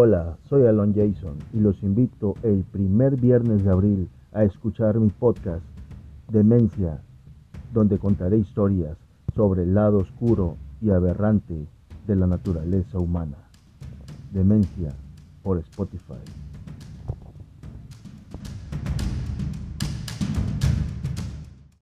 Hola, soy Alon Jason y los invito el primer viernes de abril a escuchar mi podcast Demencia, donde contaré historias sobre el lado oscuro y aberrante de la naturaleza humana. Demencia por Spotify.